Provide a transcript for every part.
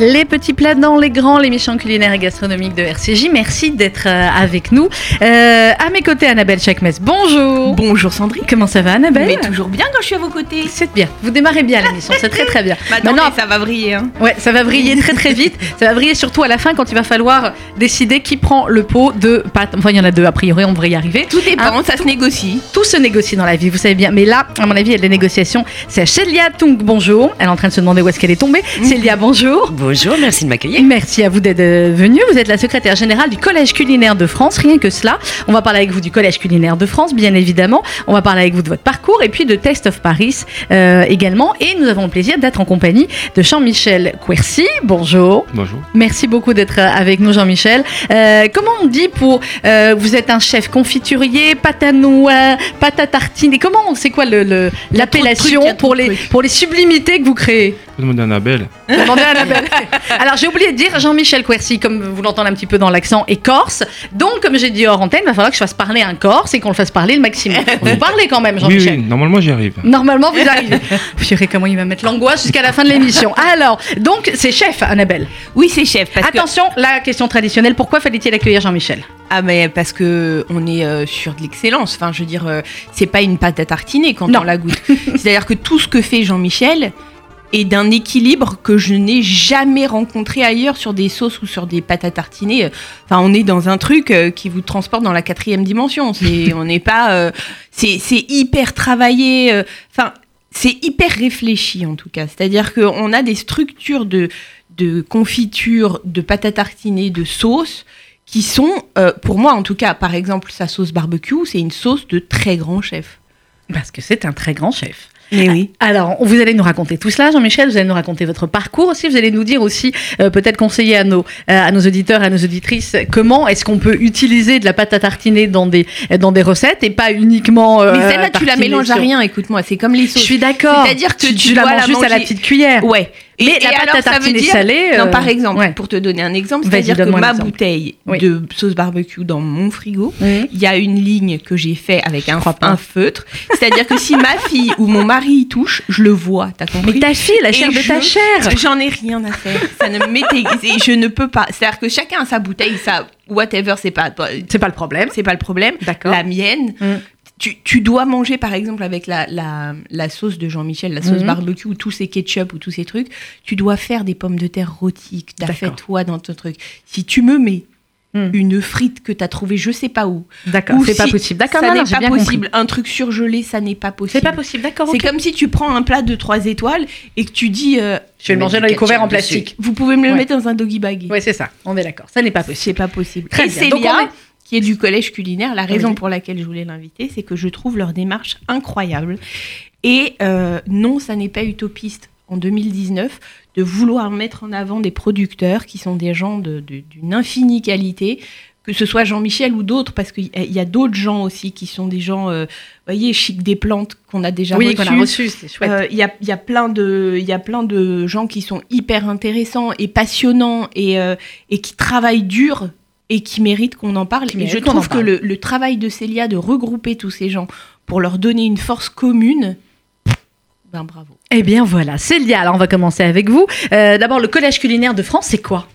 Les petits plats dans les grands, l'émission culinaire et gastronomique de RCJ. Merci d'être euh, avec nous. Euh, à mes côtés, Annabelle Chakmes. Bonjour. Bonjour Sandrine. Comment ça va, Annabelle? Mais toujours bien quand je suis à vos côtés. C'est bien. Vous démarrez bien l'émission. C'est très très bien. Maintenant, Maintenant, ça va briller. Hein. Ouais, ça va briller très très vite. Ça va briller surtout à la fin quand il va falloir décider qui prend le pot de pâte. Enfin, il y en a deux a priori. On devrait y arriver. Tout dépend. Hein, ça se négocie. Tout se négocie dans la vie. Vous savez bien. Mais là, à mon avis, il y a des négociations. C'est Célia Tung. Bonjour. Elle est en train de se demander où est-ce qu'elle est tombée. Célia, bonjour. Bonjour. Merci de m'accueillir. Merci à vous d'être euh, venu. Vous êtes la secrétaire générale du Collège culinaire de France, rien que cela. On va parler avec vous du Collège culinaire de France, bien évidemment. On va parler avec vous de votre parcours et puis de Taste of Paris euh, également. Et nous avons le plaisir d'être en compagnie de Jean-Michel Quercy. Bonjour. Bonjour. Merci beaucoup d'être euh, avec nous, Jean-Michel. comment on dit pour. vous êtes un chef confiturier, pâte à noix, pâte à tartiner? Comment, c'est quoi l'appellation le, pour, les, pour les sublimités que vous créez? Demandez à Annabelle. Demandez à Annabelle. Alors, j'ai oublié de dire Jean-Michel Quercy, comme vous l'entendez un petit peu dans l'accent, est corse. Donc, comme j'ai dit hors antenne, il va falloir que je fasse parler un corse et qu'on le fasse parler le maximum. Vous parlez quand même, Jean-Michel oui, oui, normalement j'y arrive. Normalement, vous arrivez. vous verrez comment il va mettre l'angoisse jusqu'à la fin de l'émission. Alors, donc, c'est chef, Annabelle. Oui, c'est chef. Attention, la question traditionnelle pourquoi fallait-il accueillir Jean-Michel? Ah mais parce que on est euh, sur de l'excellence. Enfin, je veux dire, euh, c'est pas une pâte à tartiner quand on la goûte. C'est-à-dire que tout ce que fait Jean-Michel, et d'un équilibre que je n'ai jamais rencontré ailleurs sur des sauces ou sur des pâtes à tartiner. Enfin, on est dans un truc euh, qui vous transporte dans la quatrième dimension. C'est, on n'est pas, euh, c'est, hyper travaillé. Euh, enfin, c'est hyper réfléchi en tout cas. C'est-à-dire qu'on a des structures de, de confiture, de pâte à tartiner, de sauce qui sont, pour moi en tout cas, par exemple, sa sauce barbecue, c'est une sauce de très grand chef. Parce que c'est un très grand chef. Mais oui. Alors, vous allez nous raconter tout cela, Jean-Michel. Vous allez nous raconter votre parcours aussi. Vous allez nous dire aussi, euh, peut-être conseiller à nos, euh, à nos auditeurs, à nos auditrices, comment est-ce qu'on peut utiliser de la pâte à tartiner dans des, dans des recettes et pas uniquement. Euh, Mais celle-là, tu la mélanges à rien. Écoute-moi, c'est comme les sauces. Je suis d'accord. C'est-à-dire que tu, la manges juste à la petite cuillère. Ouais. Mais la pâte à tartiner salée. Non, par exemple, pour te donner un exemple, c'est-à-dire que ma bouteille de sauce barbecue dans mon frigo, il y a une ligne que j'ai fait avec un, un feutre. C'est-à-dire que si ma fille ou mon mari y touche, je le vois. T'as compris? Mais ta fille, la chair de ta chair. J'en ai rien à faire. Ça ne je ne peux pas. C'est-à-dire que chacun a sa bouteille, ça, whatever, c'est pas. C'est pas le problème. C'est pas le problème. D'accord. La mienne. Mm tu, dois manger, par exemple, avec la, la, sauce de Jean-Michel, la sauce mhm. barbecue, ou tous ces ketchup ou tous ces trucs, tu dois faire des pommes de terre rôties que tu as fait toi dans ton truc. Si tu me mets hmm. une frite que tu as trouvée je sais pas où. D'accord, c'est pas possible. D'accord, ça n'est pas possible. Un truc surgelé, ça n'est pas possible. C'est pas possible, d'accord. C'est comme si tu prends un plat de 3 étoiles et que tu dis. Euh, je vais le manger dans les couverts en plastique. Vous pouvez me le mettre dans un doggy bag. Oui, c'est ça. On est d'accord. Ça n'est pas possible. C'est pas possible. Très et bien qui est du collège culinaire. La raison pour laquelle je voulais l'inviter, c'est que je trouve leur démarche incroyable. Et euh, non, ça n'est pas utopiste en 2019 de vouloir mettre en avant des producteurs qui sont des gens d'une infinie qualité, que ce soit Jean-Michel ou d'autres, parce qu'il y a d'autres gens aussi qui sont des gens, euh, voyez, chic des plantes qu'on a déjà oui, qu'on a reçus, c'est chouette. Euh, il y, a, y, a, plein de, il y a plein de gens qui sont hyper intéressants et passionnants et, et qui travaillent dur et qui mérite qu'on en parle. Et je trouve que le, travail de Célia de regrouper tous ces gens pour leur donner une force commune, ben bravo. Eh bien voilà, Célia, alors on va commencer avec vous. Euh, d'abord, le Collège culinaire de France, c'est quoi?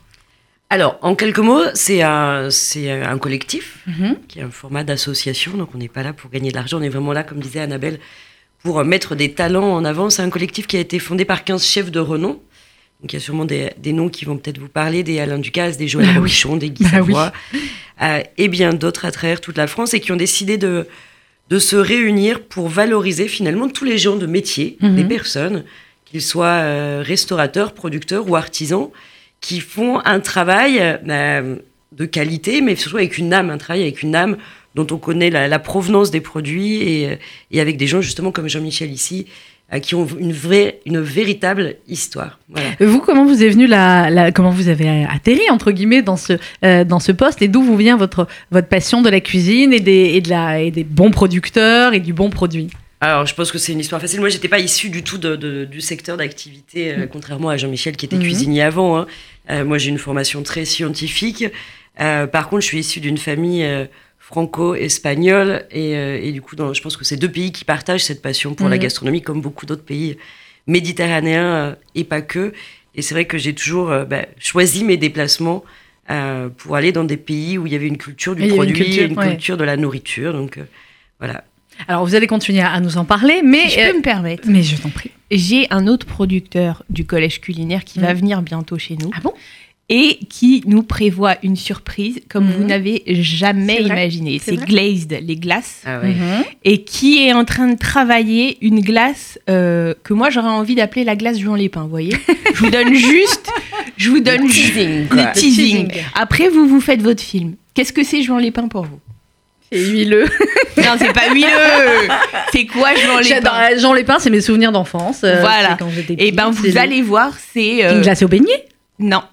Alors, en quelques mots, c'est un, c'est un collectif mhm. qui est un format d'association. Donc, on n'est pas là pour gagner de l'argent. On est vraiment là, comme disait Annabelle, pour mettre des talents en avant. C'est un collectif qui a été fondé par 15 chefs de renom donc il y a sûrement des, noms qui vont peut-être vous parler, des Alain Ducasse, des Joël bah des Guy bah Savoie, euh, et bien d'autres à travers toute la France, et qui ont décidé de, de se réunir pour valoriser finalement tous les gens de métier, mhm. des personnes, qu'ils soient euh, restaurateurs, producteurs ou artisans, qui font un travail euh, de qualité, mais surtout avec une âme, un travail avec une âme dont on connaît la, provenance des produits, et, et avec des gens justement comme Jean-Michel ici, qui ont une vraie, une véritable histoire. Vous, comment vous est venu la, comment vous avez atterri entre guillemets dans ce euh, dans ce poste et d'où vous vient votre votre passion de la cuisine et des et de la et des bons producteurs et du bon produit? Alors, je pense que c'est une histoire facile. Moi, j'étais pas issu du tout de, du secteur d'activité, euh, mm. contrairement à Jean-Michel qui était mm-hmm. cuisinier avant. Hein. moi, j'ai une formation très scientifique. par contre, je suis issu d'une famille franco-espagnol. Euh, et, du coup, dans, je pense que c'est deux pays qui partagent cette passion pour la mhm. gastronomie, comme beaucoup d'autres pays méditerranéens euh, et pas que. Et c'est vrai que j'ai toujours euh, bah, choisi mes déplacements euh, pour aller dans des pays où il y avait une culture du avait une produit, culture, une ouais. culture de la nourriture. Donc euh, voilà. Alors, vous allez continuer à nous en parler, mais. Si je euh, peux me permettre. mais je t'en prie. J'ai un autre producteur du collège culinaire qui va Mhm. venir bientôt chez nous Ah bon? Et qui nous prévoit une surprise comme Mhm. vous n'avez jamais imaginé. C'est Glazed, les glaces, Ah ouais. Mhm. et qui est en train de travailler une glace euh, que moi j'aurais envie d'appeler la glace Jean Lépin, vous voyez Je vous donne juste, je vous donne le teasing. Le teasing. Après, vous vous faites votre film. Qu'est-ce que c'est Jean Lépin pour vous? C'est huileux. Non, c'est pas huileux. C'est quoi Jean J'adore. Lépin? Euh, Jean Lépin, c'est mes souvenirs d'enfance. euh, Voilà. Quand j'étais Et ben vous allez voir, c'est euh, Une glace au beignet? Non.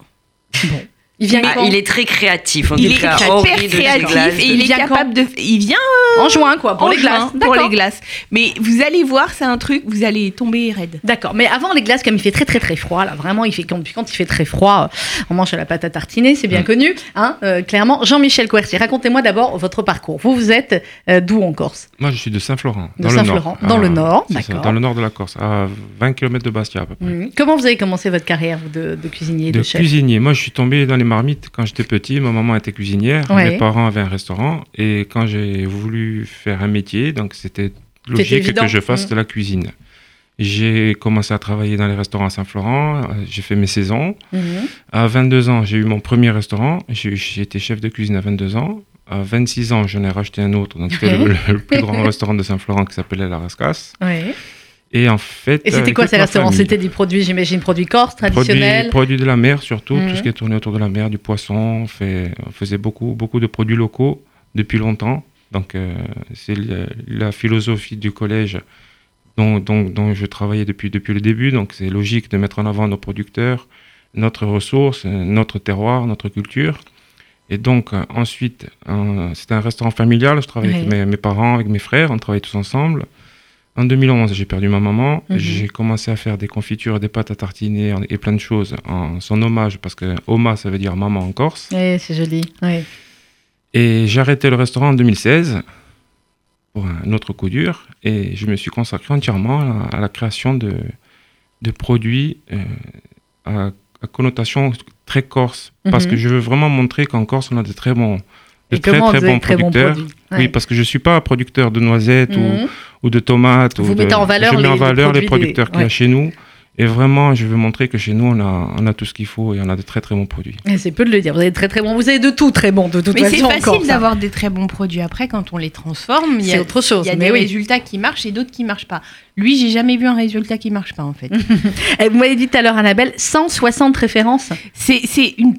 系统 Il vient Ah, quand il est très créatif. En Il est de créatif et il est capable de. Il vient En juin, quoi, pour en les juin glaces. pour D'accord. les glaces. Mais vous allez voir, c'est un truc, vous allez tomber raide. D'accord, mais avant les glaces, comme il fait très très très froid, là vraiment, il fait quand, quand il fait très froid, euh, on mange à la pâte à tartiner, c'est bien connu, hein, euh, clairement. Jean-Michel Coercier, racontez-moi d'abord votre parcours. Vous, vous êtes euh, d'où en Corse? Moi, je suis de Saint-Florent, De dans le Saint-Florent, nord. dans le Ah, nord, ça, d'accord. Dans le nord de la Corse, à 20 km de Bastia à peu près. Mhm. Comment vous avez commencé votre carrière de, de cuisinier, de, De chef? cuisinier. Moi, je suis tombé dans les marmites quand j'étais petit. Ma maman était cuisinière. Ouais. Mes parents avaient un restaurant. Et quand j'ai voulu faire un métier, donc c'était logique que je fasse Mm. de la cuisine. J'ai commencé à travailler dans les restaurants à Saint-Florent. euh, J'ai fait mes saisons. Mhm. À 22 ans, j'ai eu mon premier restaurant. J'ai j'ai été chef de cuisine à 22 ans. À 26 ans, j'en ai racheté un autre. Donc, c'était le, le plus grand restaurant de Saint-Florent qui s'appelait La Rascasse. Ouais. Et en fait. Et c'était euh, quoi ces restaurants. C'était des produits, j'imagine, produits corse, Produits, traditionnels produits de la mer surtout, Mhm. tout ce qui est tourné autour de la mer, du poisson. On, fait, on faisait beaucoup, beaucoup de produits locaux depuis longtemps. Donc euh, c'est la philosophie du collège dont, dont, dont je travaillais depuis, depuis le début. Donc c'est logique de mettre en avant nos producteurs, notre ressource, euh, notre terroir, notre culture. Et donc ensuite, c'était un restaurant familial. Je travaillais avec mes, mes parents, avec mes frères. On travaillait tous ensemble. En 2011, j'ai perdu ma maman. Mhm. J'ai commencé à faire des confitures, des pâtes à tartiner et plein de choses en son hommage parce que Oma, ça veut dire maman en Corse. Ouais, c'est joli. Et j'ai arrêté le restaurant en 2016 pour un autre coup dur et je me suis consacré entièrement à, à la création de, de produits euh, à, à connotation très corse parce Mhm. que je veux vraiment montrer qu'en Corse, on a de très bons, de très, très bons très producteurs. Oui, parce que je ne suis pas producteur de noisettes ou Mhm. Ou de tomates. Vous ou de- mettez en valeur je mets les- en valeur les des- producteurs qu'il y ouais. a chez nous. Et vraiment, je veux montrer que chez nous, on a, on a tout ce qu'il faut et on a de très très bons produits. Et C'est peu de le dire. Vous avez très très bon. Vous avez de tout très bon de toute Mais c'est façon. en facile Corse, hein. d'avoir des très bons produits après quand on les transforme. Il y C'est a, autre chose. il y a mais des oui. résultats qui marchent et d'autres qui marchent pas. Lui, j'ai jamais vu un résultat qui marche pas en fait. Et Vous m'avez dit tout à l'heure, Annabelle, 160 références. C'est c'est une.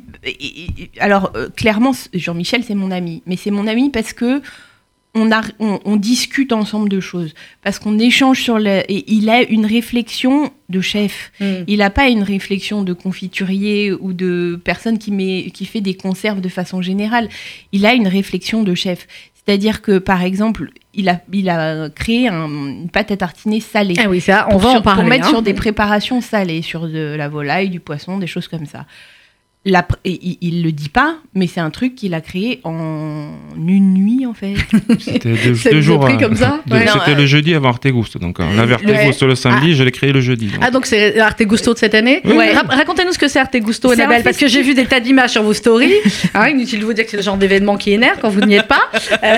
Alors euh, clairement, Jean-Michel, c'est mon ami, mais c'est mon ami parce que on, a, on, on discute ensemble de choses, parce qu'on échange sur le. Et il a une réflexion de chef. Il n'a pas une réflexion de confiturier ou de personne qui, met, qui fait des conserves de façon générale. Il a une réflexion de chef. C'est-à-dire que, par exemple, il a, il a créé un- une pâte à tartiner salée. Ah oui, ça, on Pour va sur- en parler. Pour mettre hein. sur des préparations salées, sur de la volaille, du poisson, des choses comme ça. La il, il le dit pas, mais c'est un truc qu'il a créé en une nuit, en fait. C'était deux, vous jours. euh, comme ça Ouais. C'était euh, le jeudi avant Artegusto. Donc on avait Le- Artegusto le samedi, je l'ai créé le jeudi. donc. Ah donc c'est Arte Gusto de cette année Ouais. Ra- Racontez-nous ce que c'est Arte Gusto, C'est un Annabelle, parce que j'ai vu des tas d'images sur vos stories. Hein, inutile de vous dire que c'est le genre d'événement qui énerve quand vous n'y êtes pas. Euh,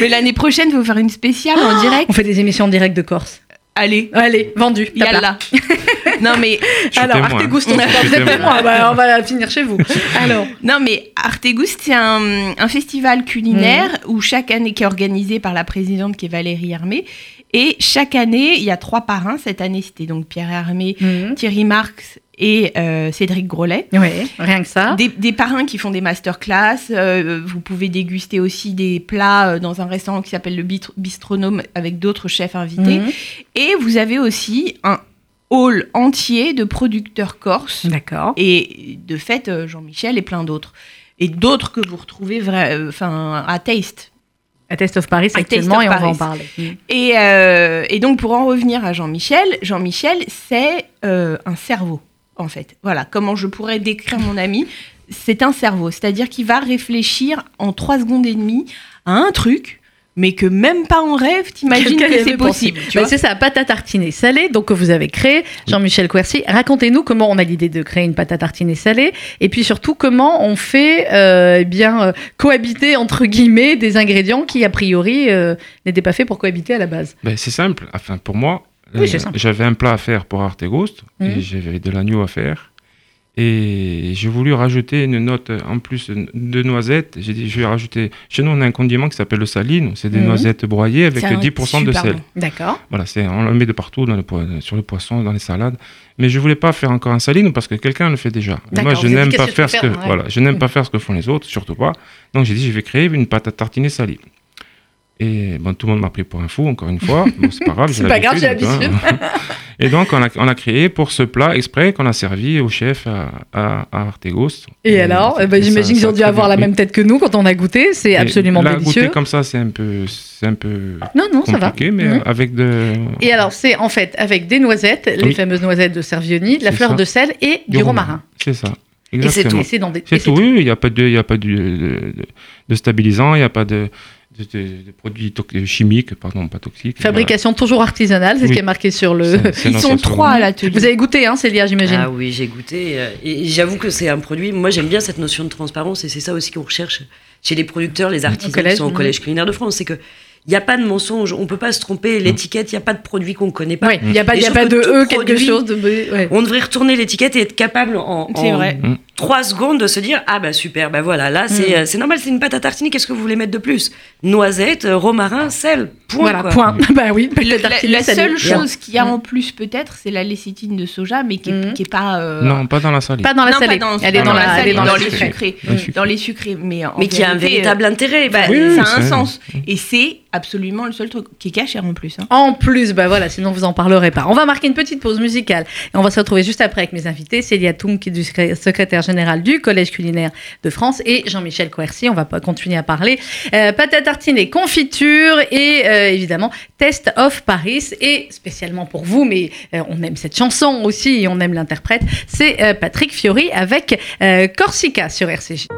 mais l'année prochaine, faut faire une spéciale en direct. on fait des émissions en direct de Corse. Allez, Allez, vendu. yalla. non, mais Je Alors, témoin. Vous êtes témoin. témoin, bah, on va finir chez vous. Alors, Non, mais Artegoust, c'est un, un festival culinaire où chaque année, qui est organisé par la présidente qui est Valérie Hermé. Et chaque année, il y a trois parrains. Cette année, c'était donc Pierre Hermé, Mhm. Thierry Marx et euh, Cédric Grolet. ouais, rien que ça. Des, des parrains qui font des masterclass. euh, vous pouvez déguster aussi des plats euh, dans un restaurant qui s'appelle le Bistr- Bistronome avec d'autres chefs invités. Mhm. Et vous avez aussi un hall entier de producteurs corses D'accord. et de fait Jean-Michel et plein d'autres et d'autres que vous retrouvez enfin à Taste À Test of Paris Taste actuellement of et on va en Paris. parler. Mhm. et, et donc pour en revenir à Jean-Michel Jean-Michel c'est un cerveau en fait voilà comment je pourrais décrire mon ami c'est un cerveau c'est-à-dire qu'il va réfléchir en trois secondes et demie à un truc mais que même pas en rêve, t'imagines que c'est possible. Tu Bah, vois c'est ça, pâte à tartiner salée, donc que vous avez créé, Jean-Michel Quercy. Racontez-nous comment on a l'idée de créer une pâte à tartiner salée, et puis surtout comment on fait euh, eh bien euh, cohabiter entre guillemets des ingrédients qui a priori euh, n'étaient pas faits pour cohabiter à la base. Ben, c'est simple. Enfin, pour moi, Oui, euh, c'est simple. j'avais un plat à faire pour Arte Ghost Mhm. et j'avais de l'agneau à faire. Et j'ai voulu rajouter une note en plus de noisettes. J'ai dit, je vais rajouter. Chez nous, on a un condiment qui s'appelle le saline. C'est des Mhm. noisettes broyées avec C'est un 10% de sel. bon. D'accord. Voilà, c'est, on le met de partout, dans le, sur le poisson, dans les salades. Mais je voulais pas faire encore un saline parce que quelqu'un le fait déjà. Et Moi, je n'aime pas faire ce que, faire, ouais. voilà, je n'aime Mhm. pas faire ce que font les autres, surtout pas. Donc j'ai dit, je vais créer une pâte à tartiner salée. Et bon, tout le monde m'a pris pour un fou, encore une fois. Bon, c'est pas grave, C'est pas grave, j'ai l'habitude. hein. Et donc, on a, on a créé pour ce plat exprès qu'on a servi au chef à, à, à Artegos. Et, alors, eh ben, j'imagine qu'ils ont dû avoir bien la même tête que nous quand on a goûté. C'est absolument là, délicieux. goûter comme ça, c'est un peu, c'est un peu Non, non, ça va. mais Mhm. avec de. Et alors, c'est en fait avec des noisettes, les fameuses noisettes de Servioni, de la fleur ça. de sel et du, romarin. C'est ça. Et c'est Exactement. Et c'est dans des. et C'est tout, il n'y a pas de, il y a pas de, de, de- de stabilisant, il n'y a pas de, de, de- de produits tox- chimiques, pardon, pas toxiques. Fabrication toujours artisanale, c'est ce qui est marqué sur le. Ils sont trois à l'atelier. Vous avez goûté, hein, Célia, j'imagine. Ah oui, j'ai goûté. euh, Et j'avoue que c'est un produit. Moi, j'aime bien cette notion de transparence et c'est ça aussi qu'on recherche chez les producteurs, les artisans collège, qui sont au mhm. Collège culinaire de France. C'est que il n'y a pas de mensonge, on peut pas se tromper. L'étiquette, il n'y a pas de produit qu'on ne connaît pas. Il n'y a pas, y a pas que de E, quelque produit- chose de. ouais. On devrait retourner l'étiquette et être capable en, en vrai. trois secondes de se dire ah bah super bah voilà là c'est Mm. euh, c'est normal c'est une pâte à tartiner qu'est-ce que vous voulez mettre de plus? Noisettes euh, romarin sel point Voilà, quoi. point. bah oui, la, seule chose qu'il y a Mm. en plus peut-être, c'est la lécithine de soja, mais qui est, Mhm. qui est pas. euh, Non, pas dans la saline. Pas dans la non, salée. dans, Elle est dans la, salée, dans, les sucrés. Dans les mais mais qui a un véritable intérêt ça a un sens. Et c'est absolument le seul truc qui est caché en plus. hein. En plus, bah voilà, sinon vous en parlerez pas. On va marquer une petite pause musicale et on va se retrouver juste après avec mes invités, Célia Toum, qui est du secré- secrétaire général du Collège culinaire de France, et Jean-Michel Quercy. On va continuer à parler. Euh, pâte à tartiner, confiture et euh, évidemment Test of Paris. Et spécialement pour vous, mais euh, on aime cette chanson aussi et on aime l'interprète, c'est euh, Patrick Fiori avec Corsica sur RCJ.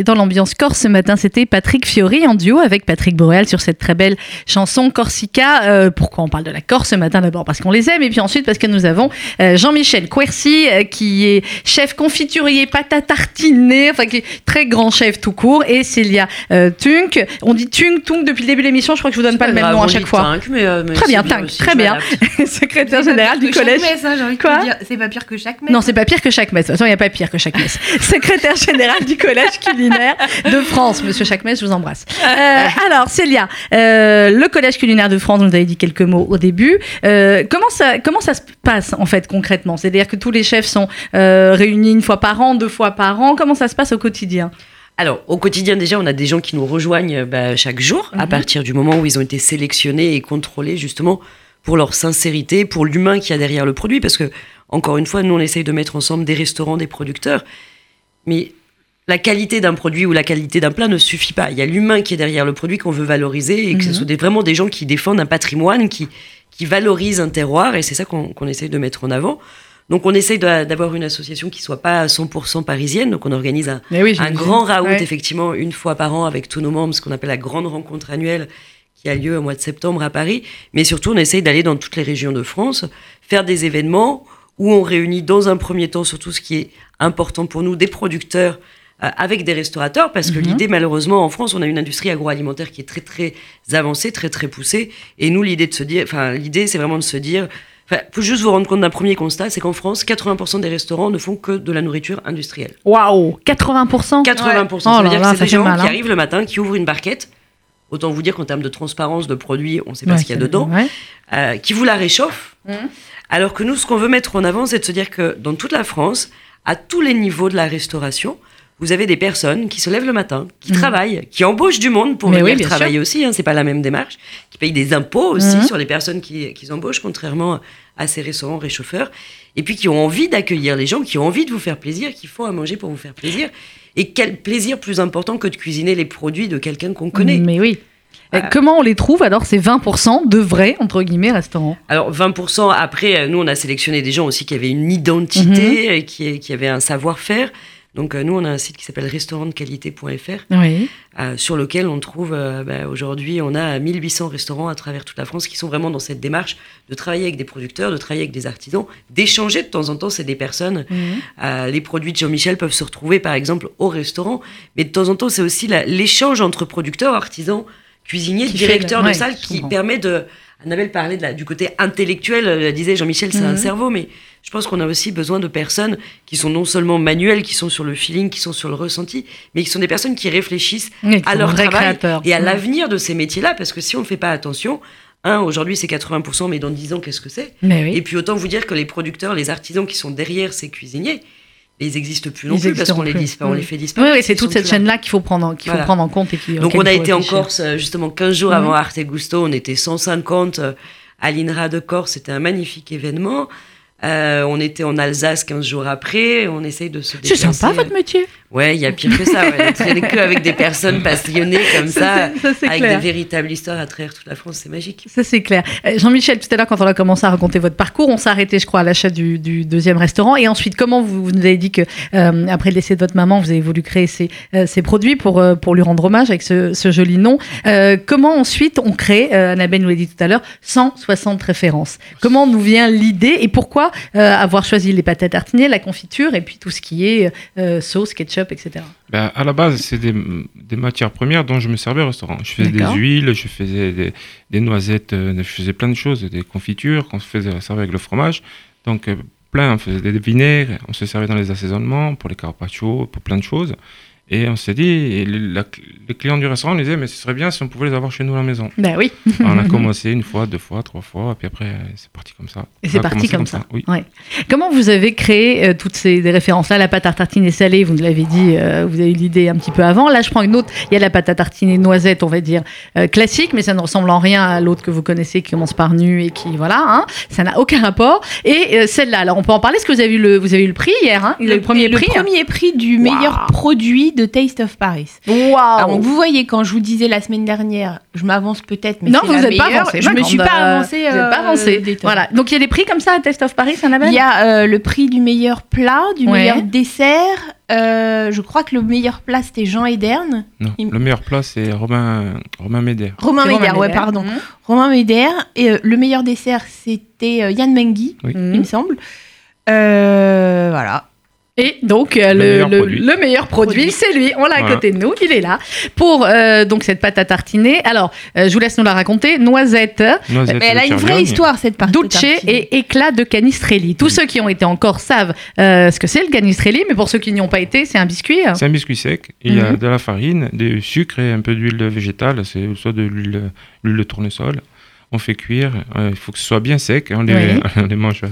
Est dans l'ambiance corse ce matin. C'était Patrick Fiori en duo avec Patrick Boréal sur cette très belle chanson Corsica. Euh, pourquoi on parle de la Corse ce matin? D'abord parce qu'on les aime et puis ensuite parce que nous avons euh, Jean-Michel Quercy euh, qui est chef confiturier pâte à tartiner, enfin qui est très grand chef tout court et Célia Tunk. On dit Tunk, Tunk depuis le début de l'émission. Je crois que je vous donne pas le même nom à chaque fois. Très bien, Tunk, très bien. Secrétaire général du collège. Quoi? C'est pas pire que chaque messe. Non, c'est pas pire que chaque messe. Façon, il n'y a pas pire que chaque messe. Secrétaire général du collège culinaire de France. Monsieur Chacmès, je vous embrasse. Euh, alors, Célia, euh, le collège culinaire de France, vous nous avez dit quelques mots au début. Euh, comment, ça, comment ça se passe, en fait, concrètement? C'est-à-dire que tous les chefs sont réunis une fois par an, deux fois par an. Comment ça se passe au quotidien? Alors, au quotidien, déjà, on a des gens qui nous rejoignent bah, chaque jour, à Mhm. partir du moment où ils ont été sélectionnés et contrôlés, justement, pour leur sincérité, pour l'humain qu'il y a derrière le produit. Parce que, encore une fois, nous, on essaye de mettre ensemble des restaurants, des producteurs. Mais la qualité d'un produit ou la qualité d'un plat ne suffit pas. Il y a l'humain qui est derrière le produit qu'on veut valoriser et que ce Mhm. soit des- vraiment des gens qui défendent un patrimoine, qui, qui valorisent un terroir. Et c'est ça qu'on qu'on essaye de mettre en avant. Donc, on essaye d'avoir une association qui soit pas à 100% parisienne. Donc, on organise un, oui, grand raout, Ouais. effectivement, une fois par an avec tous nos membres, ce qu'on appelle la grande rencontre annuelle qui a lieu au mois de septembre à Paris. Mais surtout, on essaye d'aller dans toutes les régions de France, faire des événements où on réunit dans un premier temps, surtout ce qui est important pour nous, des producteurs avec des restaurateurs, parce que Mhm. l'idée, malheureusement, en France, on a une industrie agroalimentaire qui est très, très avancée, très, très poussée. Et nous, l'idée de se dire, enfin, l'idée, c'est vraiment de se dire, enfin, faut juste vous rendre compte d'un premier constat, c'est qu'en France, 80% des restaurants ne font que de la nourriture industrielle. Waouh 80% 80%. Ouais. Ça Oh veut là dire là, que c'est des gens mal, qui hein. arrivent le matin, qui ouvrent une barquette. Autant vous dire qu'en termes de transparence de produits, on ne sait pas Ouais, ce qu'il y a dedans. ouais. Euh, qui vous la réchauffent. Mhm. Alors que nous, ce qu'on veut mettre en avant, c'est de se dire que dans toute la France, à tous les niveaux de la restauration, vous avez des personnes qui se lèvent le matin, qui Mhm. travaillent, qui embauchent du monde pour venir oui, travailler aussi. Hein, c'est pas la même démarche. Qui payent des impôts aussi Mhm. sur les personnes qui, qu'ils embauchent, contrairement à ces restaurants réchauffeurs. Et puis qui ont envie d'accueillir les gens, qui ont envie de vous faire plaisir, qui font à manger pour vous faire plaisir. Et quel plaisir plus important que de cuisiner les produits de quelqu'un qu'on connaît. Mais oui. Euh. Comment on les trouve alors ces 20% de vrais, entre guillemets, restaurants? Alors 20% après, euh, nous on a sélectionné des gens aussi qui avaient une identité, et qui, qui avaient un savoir-faire. Donc euh, nous on a un site qui s'appelle restaurantdequalité.fr Oui. euh, sur lequel on trouve euh, bah, aujourd'hui on a 1800 restaurants à travers toute la France qui sont vraiment dans cette démarche de travailler avec des producteurs, de travailler avec des artisans, d'échanger de temps en temps c'est des personnes. Les produits de Jean-Michel peuvent se retrouver par exemple au restaurant, mais de temps en temps c'est aussi l'échange entre producteurs, artisans, cuisiniers, le- de ouais, salle qui comprends. permet de Annabelle parlait de la- du côté intellectuel, disait Jean-Michel, c'est un Mhm. cerveau, mais je pense qu'on a aussi besoin de personnes qui sont non seulement manuelles, qui sont sur le feeling, qui sont sur le ressenti, mais qui sont des personnes qui réfléchissent Oui, à c'est leur travail créateur. et à Mm. l'avenir de ces métiers-là, parce que si on ne fait pas attention, un, aujourd'hui c'est 80%, mais dans 10 ans, qu'est-ce que c'est? Oui. Et puis autant vous dire que les producteurs, les artisans qui sont derrière ces cuisiniers, ils n'existent plus non Ils plus, parce qu'on les, dispa- Mm. les fait Oui, disparaître. oui, c'est ils toute cette chaîne-là qu'il faut prendre, qu'il faut Voilà. prendre en compte et qui. Donc on a été en. Corse euh, justement 15 jours Mhm. avant Arte Gusto, on était 150 euh, à l'INRA de Corse, c'était un magnifique événement. Euh, on était en Alsace 15 jours après. On essaye de se C'est déplacer. sympa votre métier. Ouais, il y a pire que ça. Ouais. Traîner que avec des personnes passionnées comme ça, Ça, c'est- ça, c'est avec clair. des véritables histoires à travers toute la France. C'est magique. Ça, c'est clair. Euh, Jean-Michel, tout à l'heure, quand on a commencé à raconter votre parcours, on s'est arrêté, je crois, à l'achat du, du deuxième restaurant. Et ensuite, comment vous, vous nous avez dit que, euh, après le décès de votre maman, vous avez voulu créer ces, euh, ces produits pour, euh, pour lui rendre hommage avec ce, ce joli nom? Euh, comment ensuite on crée, euh, Annabelle nous l'a dit tout à l'heure, 160 références? Comment nous vient l'idée et pourquoi euh, avoir choisi les pâtes à tartiner, la confiture et puis tout ce qui est euh, sauce, ketchup, etc. Ben, à la base, c'est des, des matières premières dont je me servais au restaurant. Je faisais des huiles, je faisais des, des noisettes, euh, je faisais plein de choses, des confitures qu'on se faisait servir avec le fromage. Donc, plein, on faisait des vinaigres, on se servait dans les assaisonnements, pour les carpaccio, pour plein de choses. Et on s'est dit, et les, la- les clients du restaurant nous disaient, mais ce serait bien si on pouvait les avoir chez nous à la maison. Ben oui. on a commencé une fois, deux fois, trois fois, et puis après, c'est parti comme ça. Et c'est parti comme ça. Oui. Ouais. Comment vous avez créé euh, toutes ces références-là? La pâte à tartiner salée, vous nous l'avez dit, euh, vous avez eu l'idée un petit peu avant. Là, je prends une autre. Il y a la pâte à tartiner noisette, on va dire, euh, classique, mais ça ne ressemble en rien à l'autre que vous connaissez qui commence par nu et qui, voilà, hein, ça n'a aucun rapport. Et euh, celle-là, alors on peut en parler, est-ce que vous avez eu le, vous avez eu le prix hier hein? Il a eu le premier le prix. premier prix du meilleur produit de Taste of Paris. Waouh vous voyez, quand je vous disais la semaine dernière, je m'avance peut-être, mais Non, vous n'êtes pas avancé. Je me D'accord, suis pas avancée. Vous n'êtes pas euh, avancé. Voilà. Donc il y a des prix comme ça à Test of Paris, Annabelle? Il y a euh, le prix du meilleur plat, du Ouais. meilleur dessert. Euh, je crois que le meilleur plat c'était Jean Ederne. Non, Il- le meilleur plat, c'est Romain, Romain Médère. Romain Médère, ouais, pardon. Mhm. Romain Médère. Et euh, le meilleur dessert c'était euh, Yann Mengui, Oui. Mhm. il me semble. Euh, voilà. Et donc euh, le, Le meilleur le- produit. le meilleur produit, Produit. c'est lui. On l'a à Voilà. côté de nous, il est là pour euh, donc cette pâte à tartiner. Alors, euh, je vous laisse nous la raconter. Noisette, Noisette Mais elle a une vraie histoire cette partie. dulce et éclat de canistrelli. Tous ceux qui ont été en Corse savent euh, ce que c'est le canistrelli, mais pour ceux qui n'y ont pas été, c'est un biscuit. C'est un biscuit sec. Il y a Mhm. de la farine, du sucre et un peu d'huile végétale, c'est soit de l'huile de tournesol. On fait cuire. euh, il faut que ce soit bien sec. On les, Oui. on les mange euh,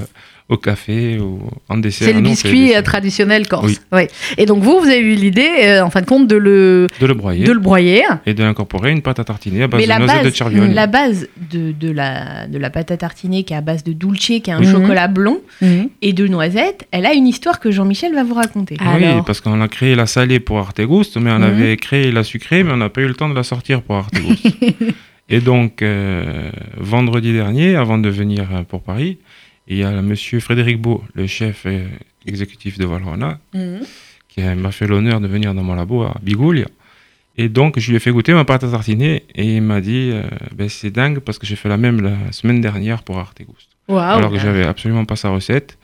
au café ou en dessert. C'est le biscuit euh, traditionnel corse. Oui. Ouais. Et donc vous, vous avez eu l'idée, euh, en fin de compte, de le, de le broyer de le broyer. et d'incorporer une pâte à tartiner à base Mais de noisettes de base, Cerviogne. la base de, de, la, de la pâte à tartiner qui est à base de dulce, qui est un Mhm. chocolat blond, Mhm. et de noisettes, elle a une histoire que Jean-Michel va vous raconter. Ah. Oui, Alors parce qu'on a créé la salée pour Artegoust, mais on Mhm. avait créé la sucrée, mais on n'a pas eu le temps de la sortir pour Artegoust. et donc, euh, vendredi dernier, avant de venir pour Paris, il y a monsieur Frédéric Beau, le chef euh, exécutif de Valrhona, Mhm. qui m'a fait l'honneur de venir dans mon labo à Bigoulia. Et donc, je lui ai fait goûter ma pâte à tartiner et il m'a dit euh, ben, c'est dingue parce que j'ai fait la même la semaine dernière pour Artegoust. Waouh. Alors que j'avais absolument pas sa recette.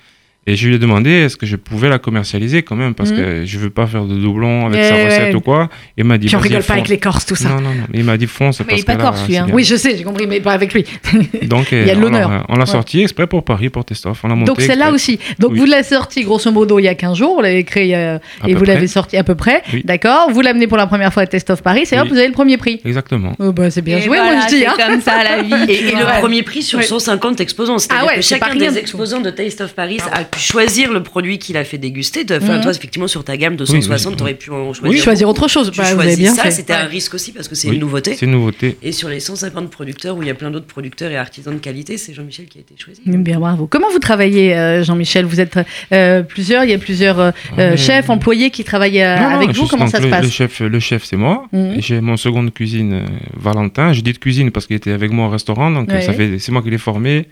Et je lui ai demandé est-ce que je pouvais la commercialiser quand même? Parce Mhm. que je veux pas faire de doublons avec Eh sa ouais. recette ou quoi. Et il m'a dit Puis on rigole pas avec les Corses, tout ça. Non, non, non. Il m'a dit fonce Mais parce il est pas là, corse, lui, c'est hein. Oui, je sais, j'ai compris, mais pas avec lui. Donc, Il y a de on l'honneur. l'a- On l'a Ouais. sorti exprès pour Paris, pour Testoff. On l'a monté Donc celle-là aussi. Donc Oui. vous l'avez sorti grosso modo il y a 15 jours, vous l'avez créé euh, et vous l'avez sorti à peu près. Oui. D'accord Vous l'amenez pour la première fois à Test of Paris et hop, Oui. vous avez le premier prix. Exactement. Oh, bah, c'est bien Et joué, voilà, moi je dis. c'est hein. comme ça la vie. Et, le premier prix sur Ouais. 150 exposants. C'est-à-dire Ah ouais, que c'est chacun des exposants de Taste of Paris a pu choisir le produit qu'il a fait déguster. Enfin, Mhm. toi, effectivement, sur ta gamme de Oui, 160, oui. tu aurais pu en Oui, choisir. choisir autre chose. Tu Bah, vous avez choisis bien ça, c'était un risque aussi parce que c'est Oui, une nouveauté. C'est une nouveauté. Et sur les 150 producteurs, où il y a plein d'autres producteurs et artisans de qualité, c'est Jean-Michel qui a été choisi. Bien, bravo. Comment vous travaillez, euh, Jean-Michel? Vous êtes euh, plusieurs, il y a plusieurs euh, Ouais. chefs, employés qui travaillent euh, Non, avec vous. Comment ça se le, passe? le chef, le chef, c'est moi. Et J'ai mon second de cuisine, euh, Valentin. Je dis de cuisine parce qu'il était avec moi au restaurant. Donc, Ouais. ça fait, c'est moi qui l'ai formé.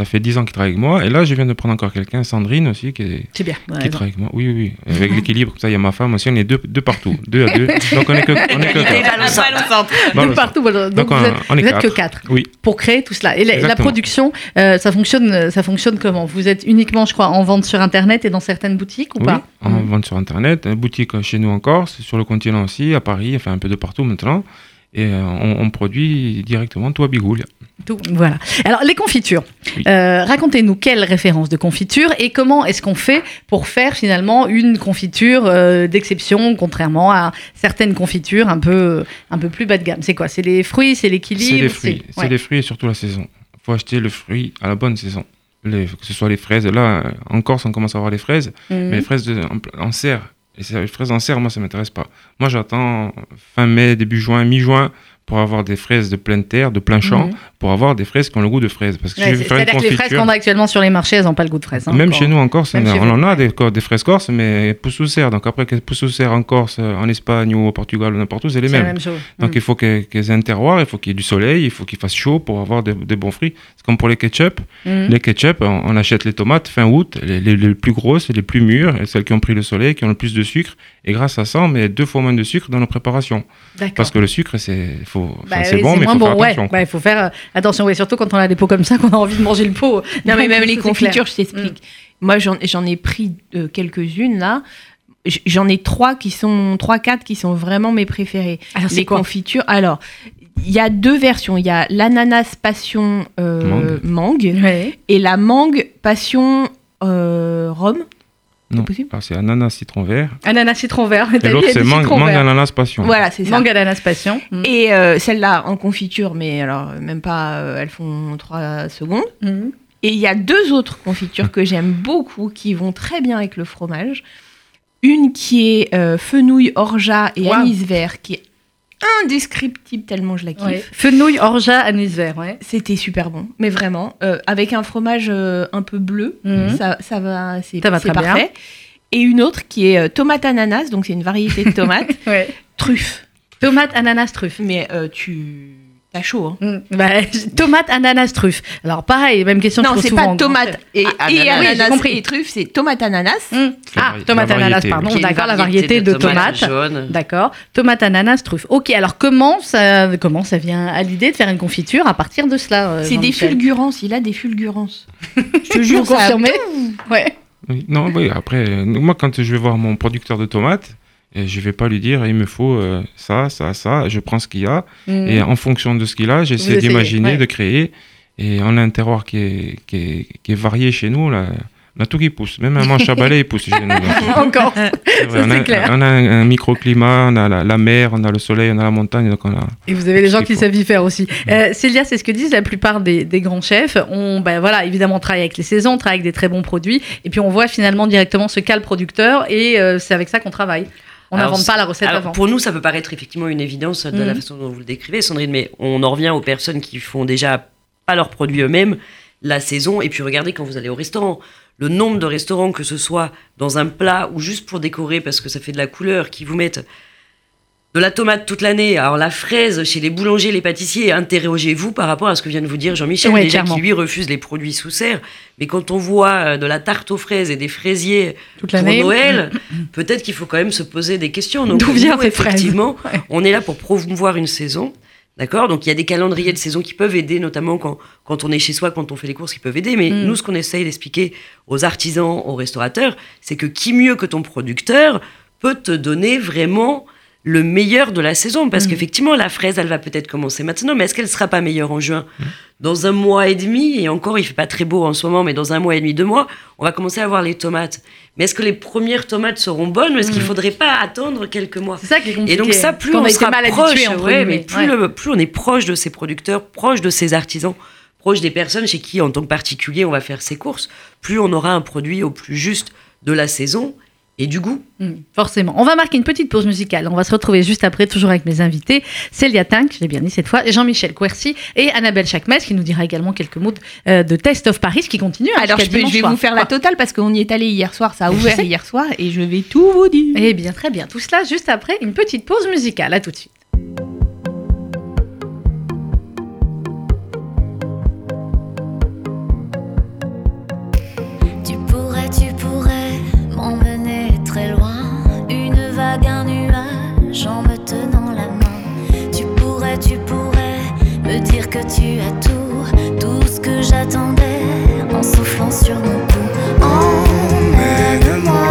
Ça fait 10 ans qu'il travaille avec moi. Et là, je viens de prendre encore quelqu'un, Sandrine aussi, qui, est- C'est bien. ouais, qui bon. travaille avec moi. Oui, oui, oui. Avec l'équilibre, comme ça, il y a ma femme aussi. On est deux, deux partout. Deux à deux. Donc, on est que, on est que quatre. balançante. De Voilà. partout. voilà. Donc, Donc, vous on- êtes, on est vous êtes que quatre. Oui. pour créer tout cela. Et la, production, euh, ça fonctionne, ça fonctionne comment? Vous êtes uniquement, je crois, en vente sur Internet et dans certaines boutiques ou Oui, pas? on Mhm. vend sur Internet, une boutique chez nous en Corse, sur le continent aussi, à Paris, enfin un peu de partout maintenant. Et euh, on, on produit directement tout à Bigoul. Tout, voilà. Alors, les confitures. Oui. Euh, Racontez-nous quelle référence de confiture et comment est-ce qu'on fait pour faire finalement une confiture euh, d'exception, contrairement à certaines confitures un peu, un peu plus bas de gamme. C'est quoi? C'est les fruits, c'est l'équilibre? C'est les fruits, c'est ouais. les fruits et surtout la saison. Il faut acheter le fruit à la bonne saison. Les- que ce soit les fraises, là, en Corse, on commence à avoir les fraises, Mhm. mais les fraises de- en, en serre. Et fraises en serre, moi, ça m'intéresse pas. Moi, j'attends fin mai, début juin, mi-juin pour avoir des fraises de pleine terre, de plein champ, Mhm. pour avoir des fraises qui ont le goût de fraises. Parce que Ouais, si C'est-à-dire que les fraises qu'on a actuellement sur les marchés, elles n'ont pas le goût de fraise. hein, même encore. chez nous en Corse, on, en a des, des fraises corses, mais poussent sous serre. Donc après qu'elles poussent sous serre en Corse, euh, en Espagne ou au Portugal ou n'importe où, c'est les C'est la mêmes. même chose. Donc Mm. il faut qu'elles aient un terroir, il faut qu'il y ait du soleil, il faut qu'il fasse chaud pour avoir des, des bons fruits. C'est comme pour les ketchup. Mm. Les ketchup, on, on achète les tomates fin août, les, les- les plus grosses, les plus mûres, celles qui ont pris le soleil, qui ont le plus de sucre. Et grâce à ça, on met deux fois moins de sucre dans nos préparations. Parce que le sucre, c'est faut, Bah c'est bon, mais faire ouais. attention. Bah, il faut faire euh, attention, ouais, surtout quand on a des pots comme ça, qu'on a envie de manger le pot. Non, mais même les confitures, clair. je t'explique. Moi, j'en j'en ai pris euh, quelques-unes là. J'en ai trois qui sont, trois, quatre qui sont vraiment mes préférés. Alors, c'est les confitures. Alors, il y a deux versions. Il y a l'ananas passion euh, Mangue. mangue Ouais. et la mangue passion euh, rhum. Non. possible Alors, c'est ananas citron vert. Ananas citron vert. Et l'autre, c'est mangue, ananas passion. Voilà, c'est ça. Mangue ananas passion. Mm. Et euh, celle-là en confiture, mais alors même pas, euh, elles font trois secondes. Mm. Et il y a deux autres confitures que j'aime beaucoup qui vont très bien avec le fromage. Une qui est euh, fenouil, orgeat et Wow. anis vert, qui est indescriptible tellement je la kiffe. Ouais. Fenouil, orgeat, anis vert. Ouais. C'était super bon, mais vraiment. Euh, avec un fromage euh, un peu bleu, Mhm. ça, ça va, c'est très bien. parfait. Et une autre qui est euh, tomate ananas, donc c'est une variété de tomate, Ouais. truffe. Tomate, ananas, truffe. Mais tu t'as chaud, hein. Mm. Bah, tomate, ananas, truffe. Alors pareil, même question. Non, c'est pas en tomate et, Ah, et ananas. Oui, compris. et truffe, c'est tomate ananas. Mm. Ah, tomate, ananas, pardon. D'accord, la variété de, tomates. jaune. D'accord. Tomate, ananas, truffe. Ok, alors comment ça, comment ça vient à l'idée de faire une confiture à partir de cela euh, C'est des fulgurances, il a des fulgurances. Je te jure, ça. confirmez Ouais. Oui. Non, oui, après, euh, moi, quand je vais voir mon producteur de tomates, et je vais pas lui dire, il me faut euh, ça, ça, ça, je prends ce qu'il y a, Mm. et en fonction de ce qu'il a, j'essaie d'imaginer, ouais. de créer, et on a un terroir qui est, qui est, qui est varié chez nous, là. On a tout qui pousse, même un manche à balai, il pousse chez nous. Encore. Vrai, on, a, clair. on a un, un microclimat, on a la, la mer, on a le soleil, on a la montagne, donc on a... Et vous avez les gens qui faut. savent y faire aussi. Euh, Célia, c'est ce que disent la plupart des, des grands chefs. On, ben voilà, évidemment, on travaille avec les saisons, on travaille avec des très bons produits, et puis on voit finalement directement ce qu'a le producteur, et euh, c'est avec ça qu'on travaille. On n'invente pas la recette Alors, avant. pour nous, ça peut paraître effectivement une évidence de la Mhm. façon dont vous le décrivez, Sandrine, mais on en revient aux personnes qui font déjà pas leurs produits eux-mêmes, la saison, et puis regardez quand vous allez au restaurant, le nombre de restaurants, que ce soit dans un plat ou juste pour décorer parce que ça fait de la couleur, qui vous mettent de la tomate toute l'année, alors la fraise chez les boulangers, les pâtissiers, interrogez-vous par rapport à ce que vient de vous dire Jean-Michel, Ouais, déjà clairement. qui lui refuse les produits sous serre, mais quand on voit euh, de la tarte aux fraises et des fraisiers Toute pour l'année. Noël, peut-être qu'il faut quand même se poser des questions. D'où cette fraise Effectivement, Ouais. on est là pour promouvoir une saison. D'accord? Donc il y a des calendriers de saison qui peuvent aider, notamment quand, quand on est chez soi, quand on fait les courses, qui peuvent aider. Mais Mm. nous, ce qu'on essaye d'expliquer aux artisans, aux restaurateurs, c'est que qui mieux que ton producteur peut te donner vraiment le meilleur de la saison Parce Mm. qu'effectivement, la fraise, elle va peut-être commencer maintenant, mais est-ce qu'elle sera pas meilleure en juin Dans un mois et demi, et encore, il fait pas très beau en ce moment, mais dans un mois et demi, deux mois, on va commencer à voir les tomates. Mais est-ce que les premières tomates seront bonnes ou est-ce qu'il Mm. faudrait pas attendre quelques mois C'est ça qui est compliqué. et donc ça, plus on sera mal proche, habitué, ouais, mais plus, Ouais. le- plus on est proche de ses producteurs, proche de ses artisans, proche des personnes chez qui, en tant que particulier, on va faire ses courses, plus on aura un produit au plus juste de la saison et du goût. Mm, forcément. On va marquer une petite pause musicale. On va se retrouver juste après, toujours avec mes invités. Célia Tink, je l'ai bien dit cette fois, et Jean-Michel Quercy et Annabelle Chakmes, qui nous dira également quelques mots de, euh, de Test of Paris, qui continue. hein, Alors je, peux- je dimanche vais soir. vous faire la totale parce qu'on y est allé hier soir, ça a ouvert hier soir et je vais tout vous dire. Eh bien, très bien. Tout cela juste après une petite pause musicale. À tout de suite. Que tu as tout, tout ce que j'attendais en soufflant sur mon cou. Emmène-moi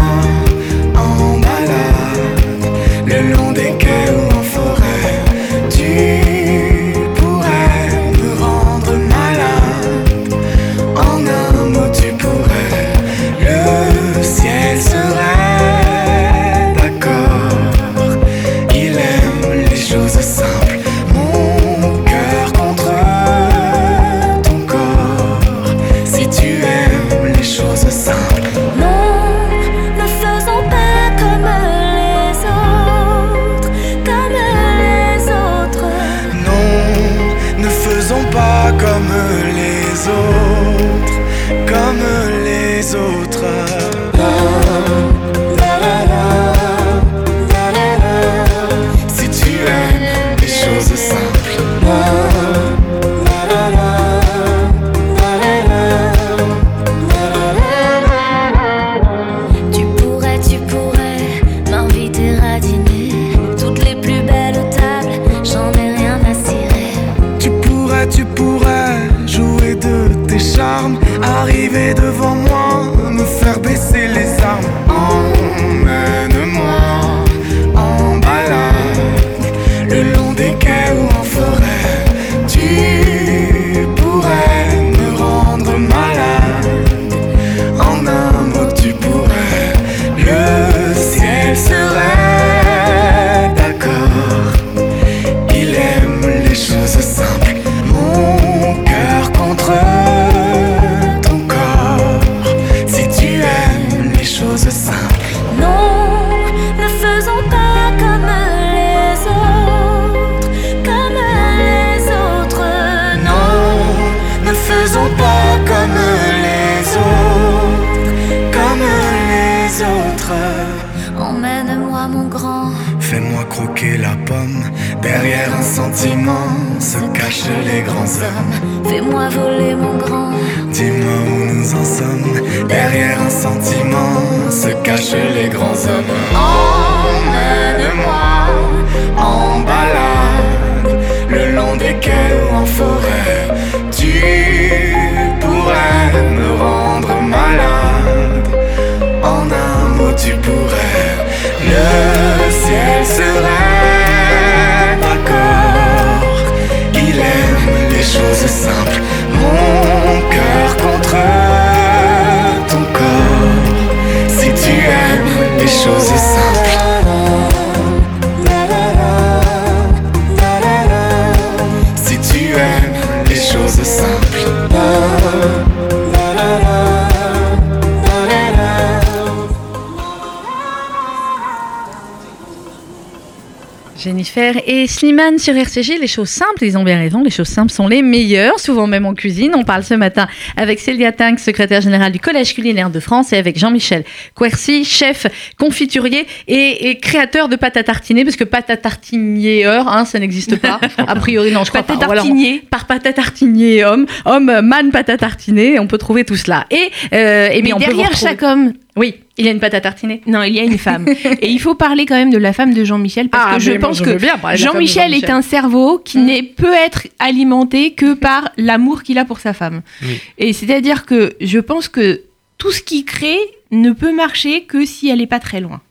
Et Slimane sur RCG, les choses simples, ils ont bien raison, les choses simples sont les meilleures, souvent même en cuisine. On parle ce matin avec Célia Tank, secrétaire générale du Collège culinaire de France, et avec Jean-Michel Quercy, chef confiturier et, et créateur de pâte à tartiner, parce que pâte à tartinier heure, hein, ça n'existe pas. A priori, non, je crois Pâte pas. Ou alors, tartinier. par pâte à tartinier homme, homme, euh, man pâte à tartiner, on peut trouver tout cela. Et, euh, et Mais bien, on peut vous derrière retrouver- chaque homme, Oui, il y a une pâte à tartiner. non, il y a une femme. Et il faut parler quand même de la femme de Jean-Michel parce Ah, que je pense je que Jean-Michel est un cerveau qui Mm. n'est peut être alimenté que par l'amour qu'il a pour sa femme. Oui. Et c'est-à-dire que je pense que tout ce qu'il crée ne peut marcher que si elle n'est pas très loin.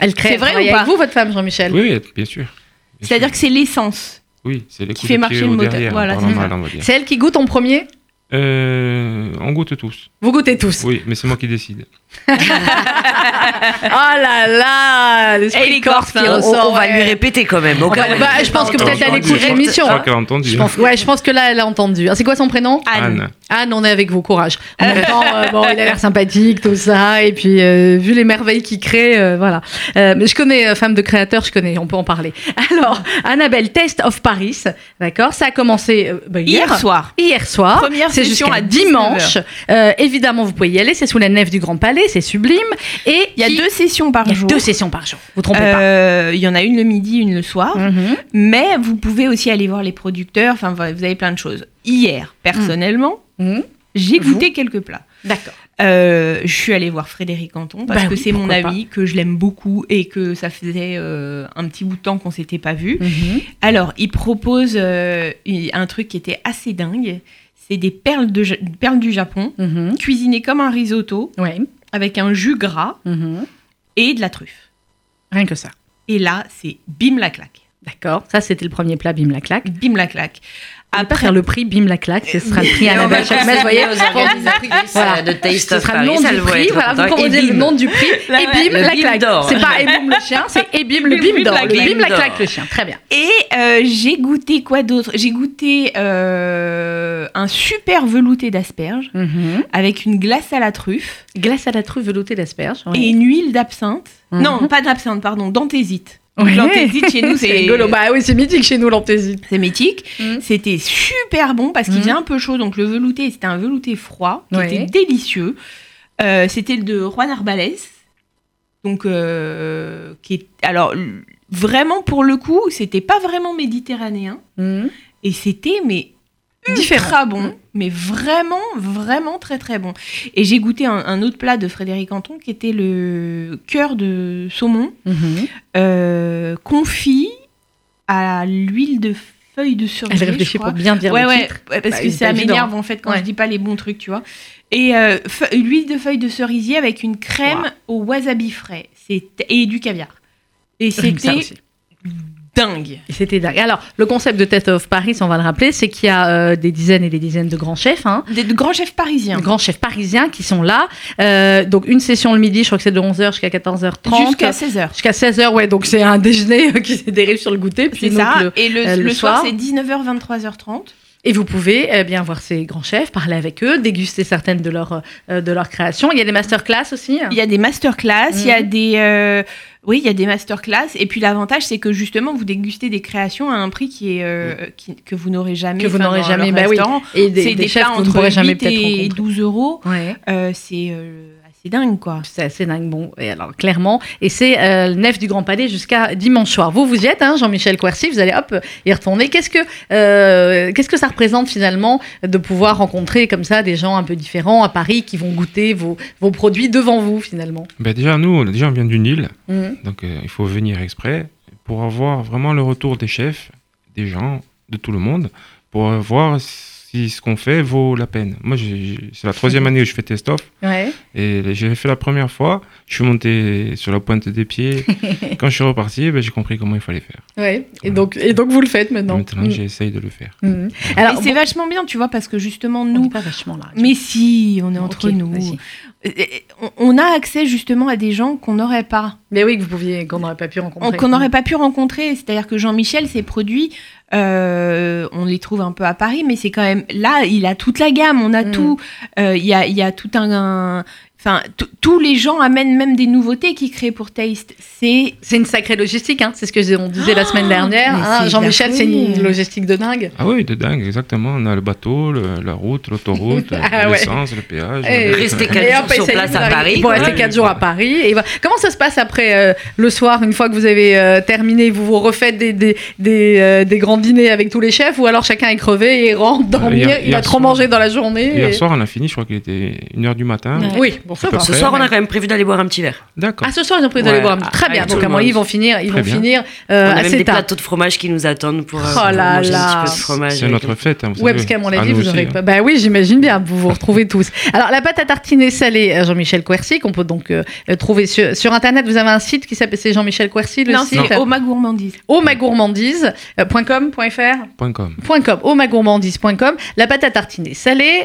Elle crée. C'est vrai ou pas avec vous, votre femme, Jean-Michel Oui, bien sûr. C'est-à-dire que c'est l'essence. Oui, c'est qui fait marcher le moteur. Voilà. C'est elle qui goûte en premier Euh, on goûte tous. Vous goûtez tous. Oui, mais c'est moi qui décide. Oh là là est corse qui hein. Ressort. on va ouais. lui répéter quand même. au cas bah, je pense que peut-être elle écoute l'émission. Je crois qu'elle a entendu. Je pense, ouais, je pense que là, elle a entendu. Ah, C'est quoi son prénom? Anne. Anne, on est avec vous, courage. En même temps, euh, bon, il a l'air sympathique, tout ça, et puis euh, vu les merveilles qu'il crée, euh, voilà. Euh, mais je connais, euh, femme de créateur, je connais, on peut en parler. Alors, Annabelle, Test of Paris, d'accord? Ça a commencé euh, bah, hier. Hier soir. Hier soir. Première c'est session jusqu'à à 19 dimanche. Euh, évidemment, vous pouvez y aller. C'est sous la nef du Grand Palais. C'est sublime. Et Il y a qui- deux sessions par il y a jour. deux sessions par jour. Vous trompez Euh, Il y en a une le midi, une le soir. pas. Mhm. Mais vous pouvez aussi aller voir les producteurs. Enfin, vous avez plein de choses. Hier, personnellement, Mhm. j'ai Vous goûté quelques plats. D'accord. Euh, je suis allée voir Frédéric Canton parce Bah que oui, c'est mon ami, que je l'aime beaucoup et que ça faisait euh, un petit bout de temps qu'on s'était pas vu. Mhm. Alors, il propose euh, un truc qui était assez dingue. C'est des perles, de, Ja- perles du Japon, Mhm. cuisinées comme un risotto, Ouais. avec un jus gras Mhm. et de la truffe. Rien que ça. Et là, c'est bim la claque. D'accord. Ça, c'était le premier plat, bim la claque. Bim la claque. Après, faire le prix bim la claque, ce sera le prix va Annabelle chaque vous voyez. aux organisatrices Voilà. de Taste Ce of sera le nom du prix. Voilà, vous Et le nom du prix. Et bim la bim claque. C'est pas et bim le chien, c'est et bim le Bim, d'or. la Le bim la claque le chien. Très bien. Et euh, j'ai goûté quoi d'autre? J'ai goûté euh, un super velouté d'asperges avec une glace à la truffe Glace à la truffe veloutée d'asperges. et une huile d'absinthe. Mhm. Non, pas d'absinthe, pardon, d'anthésite. Ouais. Chez nous, c'est rigolo. Bah oui, c'est mythique chez nous l'anthésite. C'est mythique. Mhm. C'était super bon parce qu'il Mhm. faisait un peu chaud. Donc le velouté, c'était un velouté froid qui Ouais. était délicieux. Euh, c'était le de Juan Arbales. Donc, euh, qui est. Alors, vraiment, pour le coup, c'était pas vraiment méditerranéen. Mhm. Et c'était, mais Différent. ultra bon, mais vraiment, vraiment très très bon. Et j'ai goûté un, un autre plat de Frédéric Anton qui était le cœur de saumon Mhm. euh, confit à l'huile de feuilles de cerisier. Elle réfléchit pour bien dire ouais, le ouais, titre. ouais, parce Bah, que c'est ça m'énerve en fait quand Ouais. je dis pas les bons trucs, tu vois. Et euh, l'huile de feuilles de cerisier avec une crème Wow. au wasabi frais C'est- et du caviar. Et c'était. Dingue. C'était dingue. Alors, le concept de Test of Paris, on va le rappeler, c'est qu'il y a euh, des dizaines et des dizaines de grands chefs, hein, Des de grands chefs parisiens. de grands chefs parisiens qui sont là. Euh, donc, une session le midi, je crois que c'est de 11h jusqu'à 14h30. Jusqu'à 16h. Jusqu'à 16h, ouais, donc c'est un déjeuner euh, qui se dérive sur le goûter. C'est ça. le- et le, euh, le le soir, soir. c'est 19h, 23h30. Et vous pouvez eh bien voir ces grands chefs, parler avec eux, déguster certaines de leurs euh, de leurs créations. Il y a des masterclass aussi. Il y a des masterclass, il y a Mhm. des. euh, oui, il y a des masterclass. Et puis l'avantage, c'est que justement, vous dégustez des créations à un prix qui est, euh, qui- que vous n'aurez jamais. Que vous n'aurez jamais, bah oui. Et des, C'est des des, chefs plats que vous ne entre pourrez jamais 8 peut-être et rencontrer. 12 euros. Ouais. Euh, c'est euh, assez dingue, quoi. C'est assez dingue, bon, et alors clairement, et c'est euh, le nef du Grand Palais jusqu'à dimanche soir. Vous, vous y êtes, hein, Jean-Michel Coercy, vous allez hop y retourner. Qu'est-ce que, euh, qu'est-ce que ça représente finalement de pouvoir rencontrer comme ça des gens un peu différents à Paris qui vont goûter vos, vos produits devant vous finalement? Ben déjà, nous, déjà, on vient d'une île, Mhm. donc euh, il faut venir exprès pour avoir vraiment le retour des chefs, des gens, de tout le monde, pour voir si ce qu'on fait vaut la peine. Moi, c'est la troisième année où je fais test-off, Ouais. et j'ai fait la première fois, je suis monté sur la pointe des pieds. Quand je suis reparti, ben, j'ai compris comment il fallait faire. Ouais. Et donc, et donc vous le faites maintenant. Maintenant, Mhm. j'essaye de le faire. Et Alors, c'est bon, vachement bien, tu vois, parce que justement, on nous. dit pas vachement là. Mais si, on est entre nous. On on a accès justement à des gens qu'on n'aurait pas. Mais oui, que vous pouviez, qu'on n'aurait pas pu rencontrer. On- qu'on n'aurait pas pu rencontrer. C'est-à-dire que Jean-Michel, ses produits, euh, on les trouve un peu à Paris, mais c'est quand même là, il a toute la gamme, on a Mm. tout. Euh, Il y, a, il y a tout un. un- Enfin, tous les gens amènent même des nouveautés qu'ils créent pour Taste. C'est C'est une sacrée logistique, hein. c'est ce que on disait la semaine dernière. hein. c'est Jean-Michel, c'est une logistique de dingue. Ah oui, de dingue, exactement. On a le bateau, le- la route, l'autoroute, Ah ouais. l'essence, le péage. Et- le- Rester Et quatre jours hop, sur place à Paris. Quoi. rester 4 jours à Paris. Et voilà. Comment ça se passe après euh, le soir, une fois que vous avez euh, terminé Vous vous refaites des, des, des, euh, des grands dîners avec tous les chefs ou alors chacun est crevé et rentre dormir hier- Il a trop soir- mangé dans la journée Hier et- soir, on a fini, je crois qu'il était 1h du matin. Ouais. Oui, bon, ça va. Ce soir, on a quand même prévu d'aller boire un petit verre. D'accord. Ah, ce soir, ils ont prévu d'aller Ouais, boire un petit. Très bien. Donc, à avis, ils vont finir, ils Très vont bien. finir euh, on a même des tard. plateaux de fromage qui nous attendent pour, euh, Oh pour là manger là. un petit peu de fromage. C'est notre fête. hein, vous Ouais, savez. parce qu'à mon avis, vous aussi, aurez hein. pas. Bah oui, j'imagine bien. Vous vous retrouvez tous. Alors, la pâte à tartiner salée, euh, Jean-Michel Coercy, qu'on peut donc euh, euh, trouver sur, sur Internet. Vous avez un site qui s'appelle c'est Jean-Michel Coercy, le non, site. c'est Oma Gourmandise. omagourmandise.com, .fr Point com. .com, omagourmandise.com, la pâte à tartiner salée,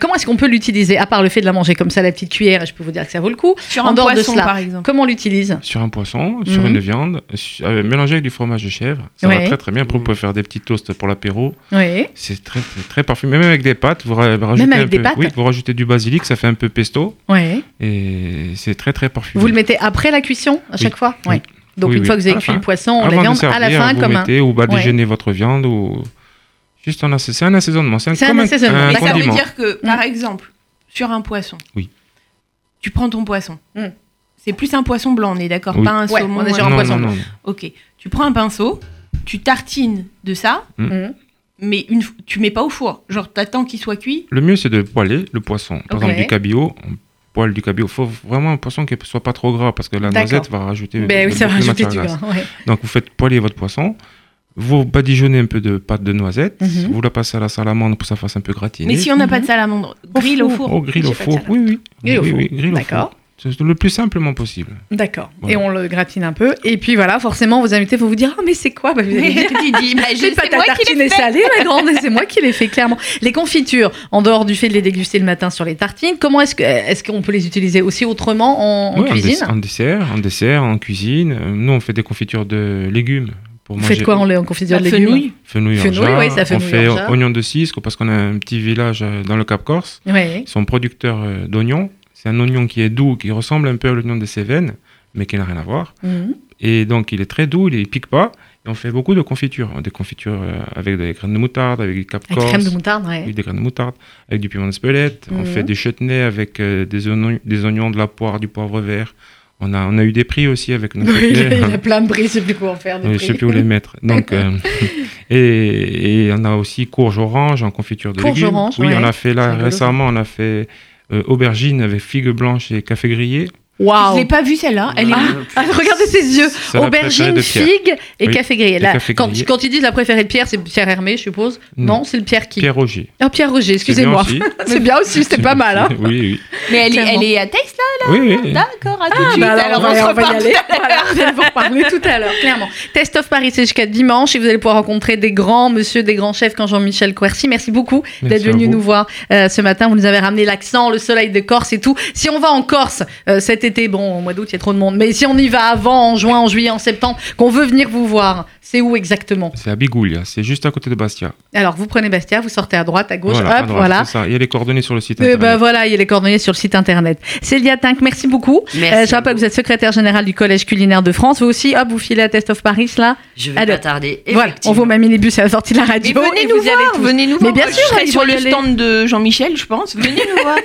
comment est-ce qu'on peut l'utiliser À part le fait de la manger comme ça, la petite cuillère, et je peux vous dire que ça vaut le coup. Sur En un dehors de poisson, cela. par exemple. Comment on l'utilise Sur un poisson, sur Mhm. une viande, euh, mélangé avec du fromage de chèvre. Ça Ouais. va très très bien. Après, vous pouvez faire des petits toasts pour l'apéro. Oui. C'est très, très très parfumé. Même avec des pâtes, vous ra- rajoutez avec un des peu- pâtes Oui, vous rajoutez du basilic, ça fait un peu pesto Oui. et c'est très très parfumé. Vous le mettez après la cuisson, à Oui. chaque fois Oui. Donc, Oui, une oui. fois que vous avez cuit le poisson, la Avant de viande, à la fin, vous comme un. ou Ouais. déjeuner votre viande ou juste en ass- c'est un assaisonnement. C'est un, un assaisonnement. un Mais ça veut dire que, par exemple, sur un poisson, Oui. Tu prends ton poisson. Mm. C'est plus un poisson blanc, on est d'accord Oui. Pas un Ouais, saumon. on est sur un non, poisson non, blanc. non, non. Ok. Tu prends un pinceau, tu tartines de ça, Mhm. mais une, tu mets pas au four. Genre, t'attends qu'il soit cuit. Le mieux, c'est de poêler le poisson. Par exemple, du cabillaud, on poêle du cabillaud. Il faut vraiment un poisson qui ne soit pas trop gras parce que la noisette va rajouter Ben oui, ça va rajouter du gras. ouais. Donc, vous faites poêler votre poisson. Vous badigeonnez un peu de pâte de noisette. Mhm. Vous la passez à la salamandre pour que ça fasse un peu gratiner. Mais si on n'a pas Mhm. de salamandre, grill au four. Au grill J'ai au four. salamandre. Oui, oui. Grill au oui, four. oui, grill au D'accord. four. C'est le plus simplement possible. D'accord. Voilà. Et on le gratine un peu. Et puis voilà, forcément, vos invités vont vous dire Ah, mais c'est quoi? Bah, vous allez dire, dis, bah, C'est pas ta moi qui tartine fait. salée, ma grande, et c'est moi qui l'ai fait, clairement. Les confitures, en dehors du fait de les déguster le matin sur les tartines, comment est-ce que- est-ce qu'on peut les utiliser aussi autrement en, en Ouais, cuisine? en dessert, en dessert, en cuisine. Euh, Nous, on fait des confitures de légumes. Pour manger faites quoi en, en confiture La de légumes fenouil. Fenouil, Fenouil, en jarre. oui, ça, On fait en jarre. oignon de cisque parce qu'on a un petit village euh, dans le Cap Corse. Oui. Ils sont producteurs euh, d'oignons. C'est un oignon qui est doux, qui ressemble un peu à l'oignon des Cévennes, mais qui n'a rien à voir. Mhm. Et donc, il est très doux, il ne pique pas. Et on fait beaucoup de confitures. Des confitures euh, avec des graines de moutarde, avec du Cap Avec Corse. crème de moutarde, ouais. Oui, des graines de moutarde, avec du piment d'Espelette. On Mhm. fait des chutneys avec des, oignons, des oignons, de la poire, du poivre vert. On a, on a eu des prix aussi avec notre Oui, il y a plein de prix, je sais plus quoi en faire. des je prix. sais plus où les mettre. Donc, euh, et, et on a aussi courge orange en confiture de Courge légumes. orange, oui, ouais. on a fait là récemment, on a fait euh, aubergine avec figues blanches et café grillé. Je Waouh l'ai pas vue celle-là. Elle est Ah, Ah, regardez ses yeux. Aubergine, figue et Oui, café grillé. Là, café quand, grillé. quand ils disent la préférée de Pierre, c'est Pierre Hermé, je suppose. Non, Non. c'est le Pierre qui Pierre Roger. Ah, Pierre Roger, excusez-moi. C'est bien aussi, c'est pas mal. Hein. Oui, oui. Mais elle est, elle est à texte là Oui, oui. D'accord, à tout de Ah, suite. bah alors, alors, on va, on va y aller. Voilà, vous allez vous reparler tout à l'heure, clairement. Test of Paris, c'est jusqu'à dimanche et vous allez pouvoir rencontrer des grands monsieur, des grands chefs comme Jean-Michel Coercy. Merci beaucoup d'être venu nous voir euh, ce matin. Vous nous avez ramené l'accent, le soleil de Corse et tout. Si on va en Corse euh, cet été, bon, au mois d'août, il y a trop de monde, mais si on y va avant, en juin, en juillet, en septembre, qu'on veut venir vous voir, c'est où exactement? C'est à Bigoulia, c'est juste à côté de Bastia. Alors, vous prenez Bastia, vous sortez à droite, à gauche, voilà, à hop, droite, voilà. ça. Il y a les coordonnées sur le site Eh internet. ben voilà, il y a les coordonnées sur le site internet. Célia Tinck, merci beaucoup. Merci Euh, je rappelle que vous. êtes secrétaire générale du Collège culinaire de France. Vous aussi, hop, vous filez à Test of Paris là. Je vais Allez. pas tarder. Voilà, on vous met minibus à la sortie de la Mais radio. venez et nous vous y allez voir, venez nous Mais voir. bien Moi, sûr, je serai il sur le stand de Jean-Michel, je pense. Venez nous voir.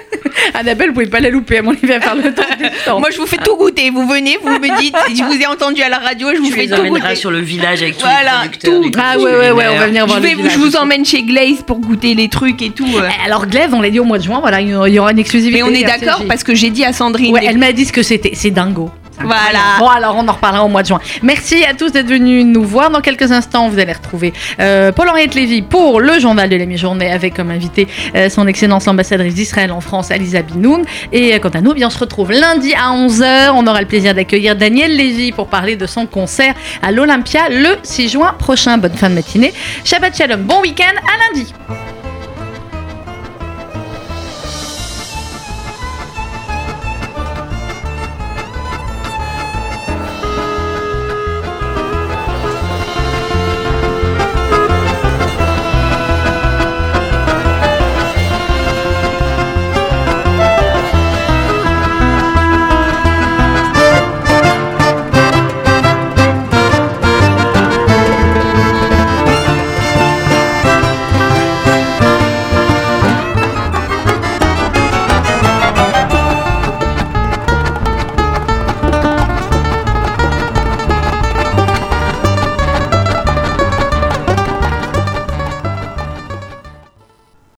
Annabelle, vous pouvez pas la louper, à mon avis, à faire le tour Moi, je vous fais tout goûter. Vous venez, vous me dites. Je vous ai entendu à la radio, je vous Tu fais les tout goûter. sur le village avec tous Voilà, les producteurs tout. Ah ouais, ouais, ouais, on va venir voir Je, le vais, village. je vous emmène chez Glaze pour goûter les trucs et tout. euh. Alors, Glaive, on l'a dit au mois de juin, voilà, il y aura une exclusivité. Mais on est d'accord parce que j'ai dit à Sandrine. Ouais, elle m'a dit ce que c'était. C'est dingo. Voilà. Bon, alors on en reparlera au mois de juin. Merci à tous d'être venus nous voir. Dans quelques instants, vous allez retrouver euh, Paul-Henriette Lévy pour le journal de la mi-journée avec comme invité euh, son excellence l'ambassadrice d'Israël en France, Alisa Binoun. Et euh, quant à nous, eh bien, on se retrouve lundi à 11h. On aura le plaisir d'accueillir Daniel Lévy pour parler de son concert à l'Olympia le 6 juin prochain. Bonne fin de matinée. Shabbat Shalom. Bon week-end. À lundi.